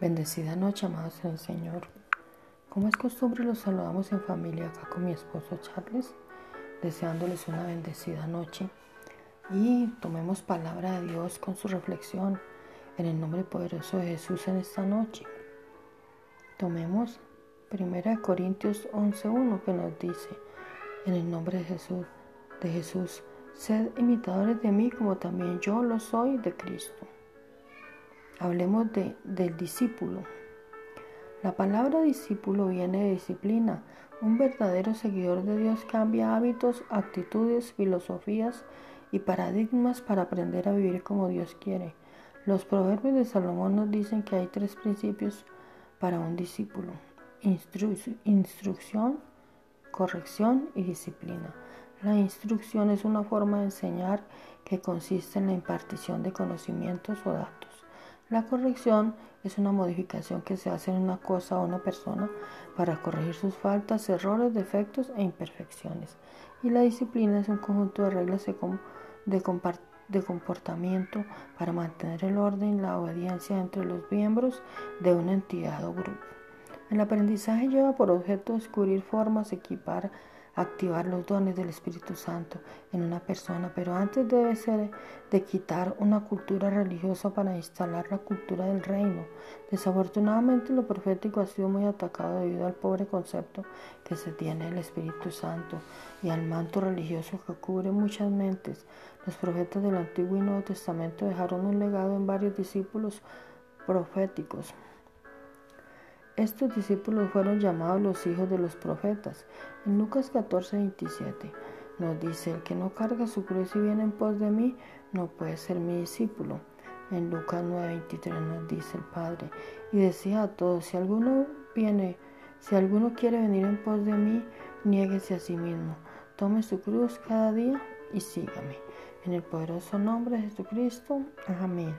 Bendecida noche, amados en el Señor. Como es costumbre, los saludamos en familia acá con mi esposo Charles, deseándoles una bendecida noche. Y tomemos palabra de Dios con su reflexión en el nombre poderoso de Jesús en esta noche. Tomemos 1 Corintios 11.1 que nos dice, en el nombre de Jesús, de Jesús, sed imitadores de mí como también yo lo soy de Cristo. Hablemos de, del discípulo. La palabra discípulo viene de disciplina. Un verdadero seguidor de Dios cambia hábitos, actitudes, filosofías y paradigmas para aprender a vivir como Dios quiere. Los proverbios de Salomón nos dicen que hay tres principios para un discípulo. instrucción, corrección y disciplina. La instrucción es una forma de enseñar que consiste en la impartición de conocimientos o datos. La corrección es una modificación que se hace en una cosa o una persona para corregir sus faltas, errores, defectos e imperfecciones. Y la disciplina es un conjunto de reglas de, comportamiento para mantener el orden y la obediencia entre los miembros de una entidad o grupo. El aprendizaje lleva por objeto descubrir formas, equipar, activar los dones del Espíritu Santo en una persona, pero antes debe ser de quitar una cultura religiosa para instalar la cultura del reino. Desafortunadamente lo profético ha sido muy atacado debido al pobre concepto que se tiene del Espíritu Santo y al manto religioso que cubre muchas mentes. Los profetas del Antiguo y Nuevo Testamento dejaron un legado en varios discípulos proféticos. Estos discípulos fueron llamados los hijos de los profetas. En Lucas 14, 27 nos dice, el que no carga su cruz y viene en pos de mí, no puede ser mi discípulo. En Lucas 9, 23 nos dice el Padre, y decía a todos, si alguno viene, si alguno quiere venir en pos de mí, niéguese a sí mismo, tome su cruz cada día y sígame. En el poderoso nombre de Jesucristo. Amén.